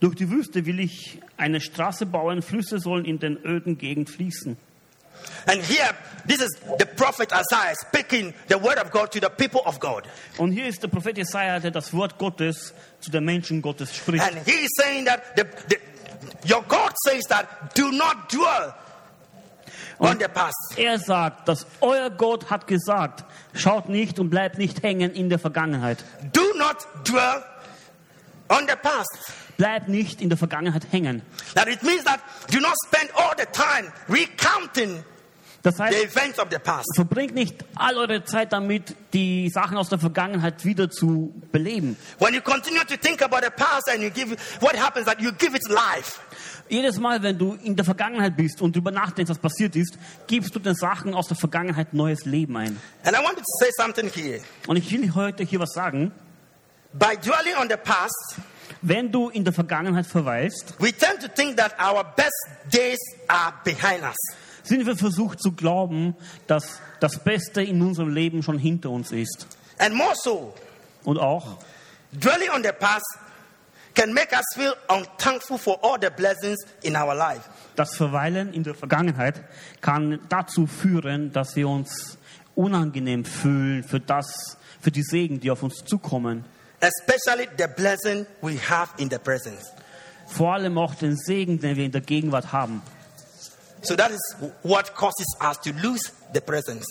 Durch die Wüste will ich eine Straße bauen, Flüsse sollen in den öden Gegend fließen. And here, this is the prophet Isaiah speaking the word of God to the people of God. Und hier ist der Prophet Jesaja, der das Wort Gottes zu den Menschen Gottes spricht. And he is saying that the, the, your God says that do not dwell on the past. Er sagt, dass euer Gott hat gesagt, schaut nicht und bleibt nicht hängen in der Vergangenheit. Do not dwell on the past. Bleibt nicht in der Vergangenheit hängen. That it means that do not spend all the time recounting Das heißt, verbringt nicht all eure Zeit damit, die Sachen aus der Vergangenheit wieder zu beleben. When you continue to think about the past and you give what happens that you give it life. Jedes Mal, wenn du in der Vergangenheit bist und darüber nachdenkst, was passiert ist, gibst du den Sachen aus der Vergangenheit neues Leben ein. And I wanted to say something here. Und ich will heute hier was sagen. By dwelling on the past, Wenn du in der Vergangenheit verweilst, we tend to think that our best days are behind us. Sind wir versucht zu glauben, dass das Beste in unserem Leben schon hinter uns ist. And more so, Und auch, dwelling on the past can make us feel unthankful for all the blessings in our life. das Verweilen in der Vergangenheit kann dazu führen, dass wir uns unangenehm fühlen für das, für die Segen, die auf uns zukommen. Especially the blessing we have in the present. Vor allem auch den Segen, den wir in der Gegenwart haben. So that is what causes us to lose the present.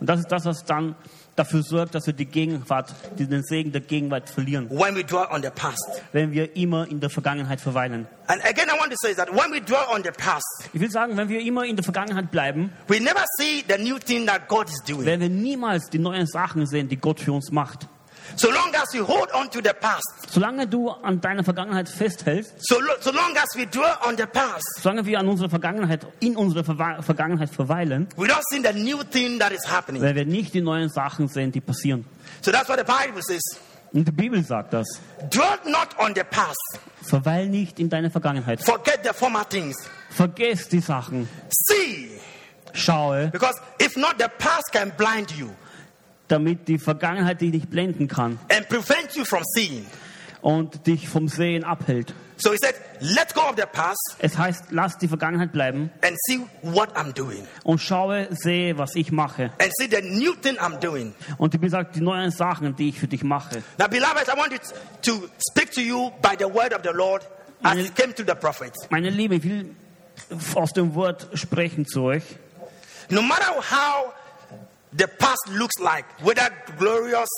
Und das ist das, was dann dafür sorgt, dass wir die Gegenwart, den Segen der Gegenwart verlieren, When we dwell on the past. wenn wir immer in der Vergangenheit verweilen. And again, I want to say that when we dwell on the past, Ich will sagen, wenn wir immer in der Vergangenheit bleiben, we never see the new thing that God is doing. werden wir niemals die neuen Sachen sehen, die Gott für uns macht. So long as we hold on to the past, Solange du an deiner Vergangenheit festhältst, so, so long as we dwell on the past, solange wir an unserer Vergangenheit, in unserer Verwa- Vergangenheit verweilen, we don't see the new thing that is happening. werden wir nicht die neuen Sachen sehen, die passieren. So that's what the Bible says. Und die Bibel sagt das. Dwell not on the past. Verweil nicht in deiner Vergangenheit. Forget the former things. Vergiss die Sachen. See, Schaue, because if not, the past can blind you damit die Vergangenheit dich nicht blenden kann and prevent you from seeing. und dich vom Sehen abhält. So he said, let go of the past Es heißt, lass die Vergangenheit bleiben and see what I'm doing. und schaue, sehe, was ich mache. And see the new thing I'm doing. Und die Bibel sagt, die neuen Sachen, die ich für dich mache. Now, beloved, I want it to speak to you by the word of the Lord as it came to the prophet. Meine Liebe, ich will aus dem Wort sprechen zu euch. No matter how the past looks like, whether glorious,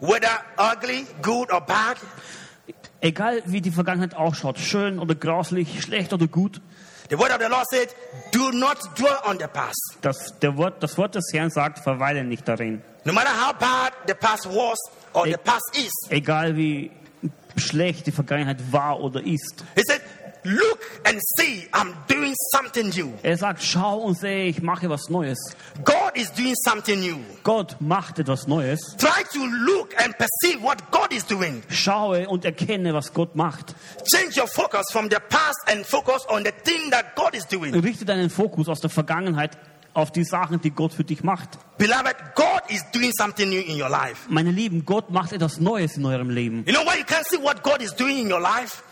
whether ugly, good or bad, Egal wie die Vergangenheit ausschaut, schön oder grauslich, schlecht oder gut, the word of the Lord said, do not dwell on the past. das, der Wort, das Wort des Herrn sagt, verweile nicht darin. No matter how bad the past was or the past is. Egal wie schlecht die Vergangenheit war oder ist. He said, look and see, I'm doing something new. Er sagt, schau und sehe, ich mache was Neues. God is doing something new. Gott macht etwas Neues. Try to look and perceive what God is doing. Schaue und erkenne, was Gott macht. Change your focus from the past and focus on the thing that God is doing. Richte deinen Fokus aus der Vergangenheit auf die Sachen, die Gott für dich macht. Beloved, God is doing something new in your life. Meine Lieben, Gott macht etwas Neues in eurem Leben. You know why you can't see what God is doing in your life?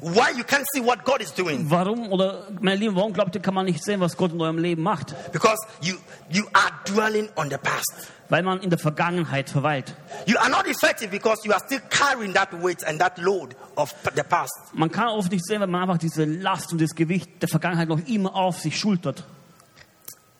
Why you can't see what God is doing? Warum oder meine Lieben, warum glaubt ihr, kann man nicht sehen, was Gott in eurem Leben macht? Because you you are dwelling on the past. Weil man in der Vergangenheit verweilt. You are not effective because you are still carrying that weight and that load of the past. Man kann oft nicht sehen, weil man einfach diese Last und das Gewicht der Vergangenheit noch immer auf sich schultert.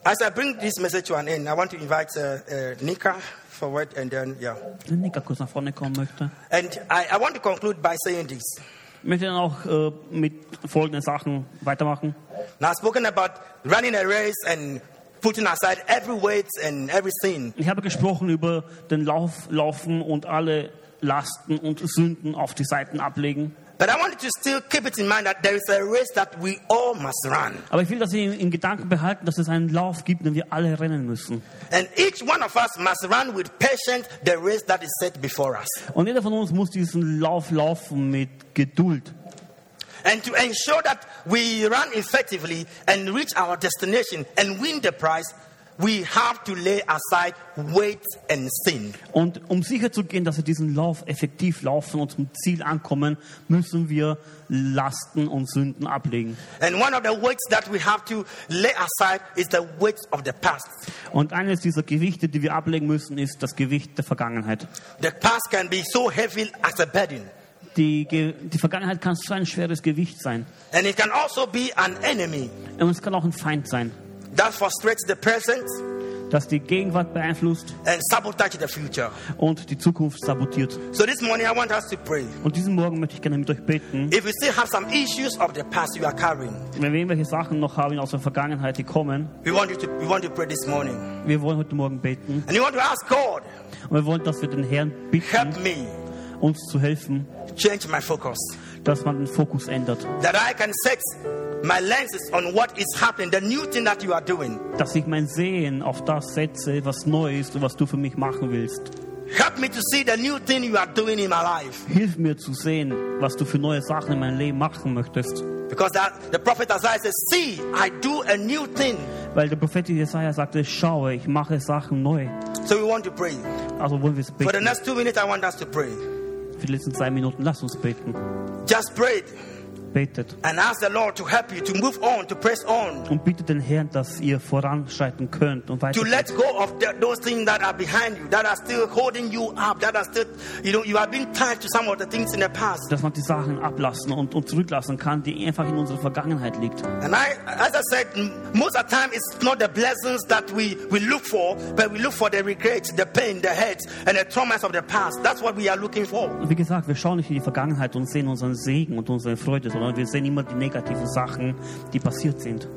As I bring this message to an end, I want to invite uh, uh, Nika forward and then yeah. Wenn Nika kurz nach vorne kommen möchte. And I, I want to conclude by saying this. Ich möchte dann auch äh, mit folgenden Sachen weitermachen. Now, I've spoken about running a race and putting aside every weight and every sin. Ich habe gesprochen über den Lauf, Laufen und alle Lasten und Sünden auf die Seiten ablegen. But I want you to still keep it in mind that there is a race that we all must run. Aber ich will, dass Sie in, in Gedanken behalten, dass es einen Lauf gibt, den wir alle rennen müssen. And each one of us must run with patience the race that is set before us. Und jeder von uns muss diesen Lauf laufen mit Geduld. And to ensure that we run effectively and reach our destination and win the prize, we have to lay aside weight and sin. Und um sicher zu gehen, dass wir diesen Lauf effektiv laufen und zum Ziel ankommen, müssen wir Lasten und Sünden ablegen. And one of the weights that we have to lay aside is the weight of the past. Und eines dieser Gewichte, die wir ablegen müssen, ist das Gewicht der Vergangenheit. The past can be so heavy as a burden. Die, die Vergangenheit kann so ein schweres Gewicht sein. And it can also be an enemy Und es kann auch ein Feind sein, that frustrates the present das die Gegenwart beeinflusst and sabotage the future. und die Zukunft sabotiert. So this morning I want us to pray. Und diesen Morgen möchte ich gerne mit euch beten. If you still have some issues of the past you are carrying, Wenn wir irgendwelche Sachen noch haben aus der Vergangenheit, die kommen, we want you to we want to pray this morning. wir wollen heute Morgen beten. And you want to ask God, Und wir wollen, dass wir den Herrn bitten, help me uns zu helfen, change my focus. Dass man den Fokus ändert. That I can set my lenses on what is happening, the new thing that you are doing. Dass ich mein Sehen auf das setze, was neu ist und was du für mich machen willst. Help me to see the new thing you are doing in my life. Hilf mir zu sehen, was du für neue Sachen in meinem Leben machen möchtest. Because the prophet Isaiah says, See, I do a new thing. Weil der Prophet Jesaja sagte, schaue, ich mache Sachen neu. So we want to pray. Also wollen wir es For the beten. next two minutes, I want us to pray. Für die letzten zwei Minuten, lass uns beten. Just pray Betet. and ask the Lord to help you to move on, to press on, Und bittet den Herrn, dass ihr voranschreiten könnt und weiter. to let go of the, those things that are behind you, that are still holding you up, that are still, you know, you have been tied to some of the things in the past. Dass man die Sachen ablassen und, und zurücklassen kann, die einfach in unserer Vergangenheit liegt. And I, as I said, most of the time it's not the blessings that we, we look for, but we look for the regrets, the pain, the hurts, and the traumas of the past. That's what we are looking for. Wie gesagt, wir schauen nicht in die Vergangenheit und sehen unseren Segen und unsere Freude, sondern wir sehen immer die negativen Sachen, die passiert sind.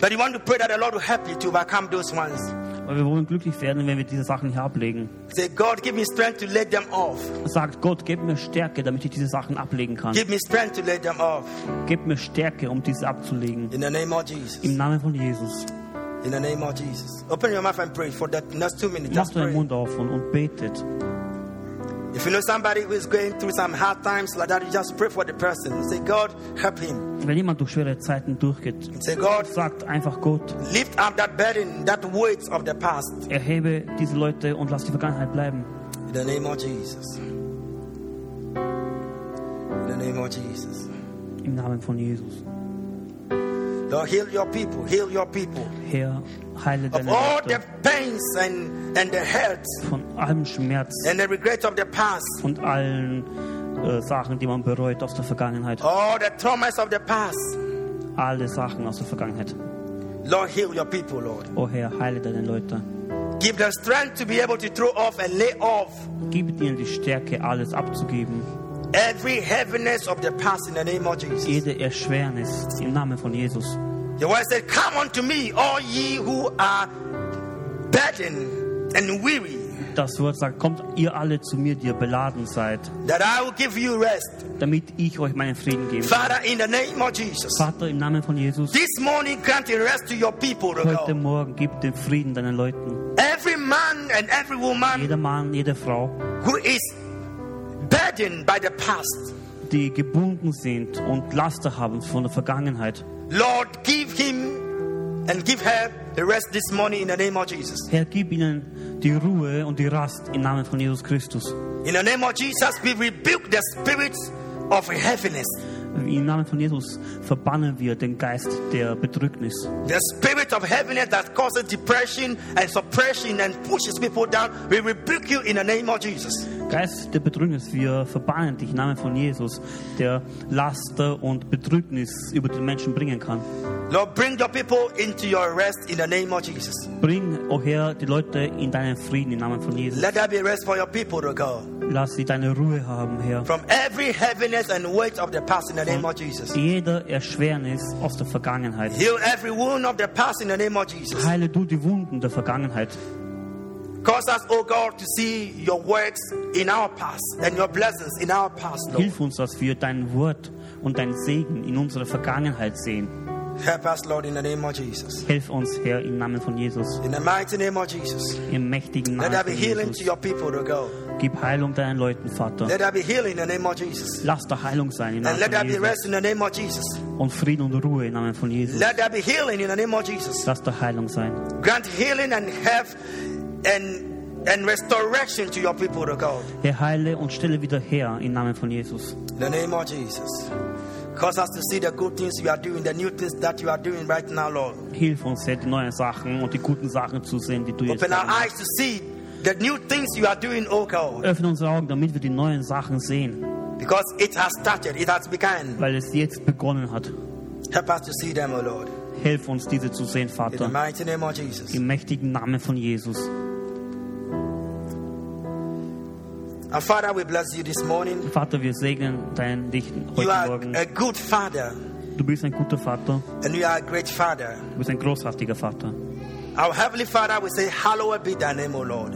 But you want to pray that the Lord will help you to overcome those ones. Weil wir wollen glücklich werden, wenn wir diese Sachen hier ablegen. Say, God, give me strength to let them off. Sagt Gott, gib mir Stärke, damit ich diese Sachen ablegen kann. Give me strength to let them off. Gib mir Stärke, um diese abzulegen. In the name of Jesus. Im Namen von Jesus. In the name of Jesus. Open your mouth and pray for the next two minutes. Macht euren. Mund auf und, und betet. If you know somebody who is going through some hard times like that, you just pray for the person. Say, God, help him. Wenn jemand durch schwere Zeiten durchgeht, Say, God, sagt einfach Gott, lift up that burden, that weight of the past. erhebe diese Leute und lass die Vergangenheit bleiben. In the name of Jesus. In the name of Jesus. Im Namen von Jesus. Lord, heal your people. Heal your people. Herr, heile Of deine all the Leute pains and, and the hurts von allem Schmerz and the regrets of the past. und allen äh, Sachen, die man bereut aus der Vergangenheit. All the traumas of the past. Alle Sachen aus der Vergangenheit. Lord, heal your people, Lord. O Herr, heile deine Leute. Give them strength to be able to throw off and lay off Gib ihnen die Stärke, alles abzugeben. Every heaviness of the past in the name of Jesus. Jede Erschwernis im Namen von Jesus. Your word said, Come unto me, all ye who are burdened and weary, Das Wort sagt, kommt ihr alle zu mir, die ihr beladen seid, that I will give you rest. damit ich euch meinen Frieden gebe. Father, in the name of Jesus, Vater, im Namen von Jesus, this morning grant rest to your people, O heute God. Morgen gib den Frieden deinen Leuten. Every man and every woman Jeder Mann, jede Frau, who is burdened by the past, die gebunden sind und Laster haben von der Vergangenheit. Lord, give him and give her the rest this morning in the name of Jesus. Herr, gib ihnen die Ruhe und die Rast im Namen von Jesus Christus. In the name of Jesus, we rebuke the spirits of heaviness, Im Namen von Jesus verbannen wir den Geist der Bedrücknis. the spirit of heaviness that causes depression and suppression and pushes people down. We rebuke you in the name of Jesus. Geist der Bedrücknis, wir verbannen dich im Namen von Jesus, der Laster und Bedrücknis über den Menschen bringen kann. Lord, bring your people into your rest in the name of Jesus. Bring, o Herr, die Leute in deinen Frieden im Namen von Jesus. Let there be rest for your people, O God. Lass sie deine Ruhe haben, Herr. From every heaviness and weight of the past in the name of Jesus. Jeder Erschwernis aus der Vergangenheit. Heal every wound of the past in the name of Jesus. Heile du die Wunden der Vergangenheit. Cause us, O God, to see your works in our past and your blessings in our past, Lord. Hilf uns, dass wir dein Wort und dein Segen in unserer Vergangenheit sehen. Help us, Lord, in the name of Jesus. Hilf uns, Herr, im Namen von Jesus. In the mighty name of Jesus. Im mächtigen Let Namen there be healing to your people, O God. Gib Heilung deinen Leuten, Vater. Let there be healing in the name of Jesus. Lass da Heilung sein im And Namen let there be rest in the name of Jesus. Und Frieden und Ruhe im Namen von Jesus. Let there be healing in the name of Jesus. Lass da Heilung sein. Grant healing and health and, and restoration to your people, O God. Herr, heile und stelle wieder her im Namen von Jesus. In the name of Jesus. Cause us to see the good things you are doing, the new things that you are doing right now, Lord. Hilf uns, Herr, die neuen Sachen und die guten Sachen zu sehen, die du jetzt Open our eyes to see the new things you are doing, oh God. Öffne unsere Augen, damit wir die neuen Sachen sehen, Because it has started, it has begun. weil es jetzt begonnen hat. Help us to see them, oh Lord. Hilf uns, diese zu sehen, In the Vater. mighty name of Jesus. Im mächtigen Namen von Jesus. Father, we bless you this morning. Vater, wir segnen dein Dich You heute are Morgen. a good Father, Du bist ein guter Vater. and you are a great Father. Du bist ein großartiger Vater. Our Heavenly Father, we say, Hallowed be thy name, O Lord.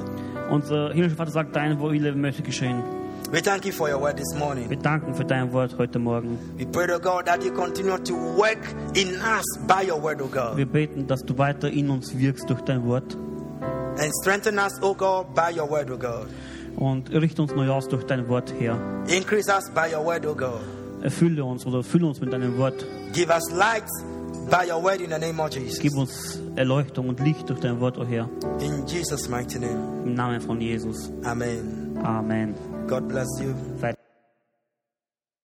Unser himmlischer Vater sagt, dein Wille möchte geschehen. We thank you for your word this morning. Wir danken für dein Wort heute Morgen. We pray, to God, that you continue to work in us by your word, O God, Wir beten, dass du weiter in uns wirkst durch dein Wort and strengthen us, O God, by your word, O God. Und richte uns neu aus durch dein Wort her. Increase us by your word, O God. Erfülle uns oder fülle uns mit deinem Wort. Give us light by your word in the name of Jesus. Gib uns Erleuchtung und Licht durch dein Wort, o Herr. In Jesus' mighty name. Im Namen von Jesus. Amen. Amen. God bless you. Seid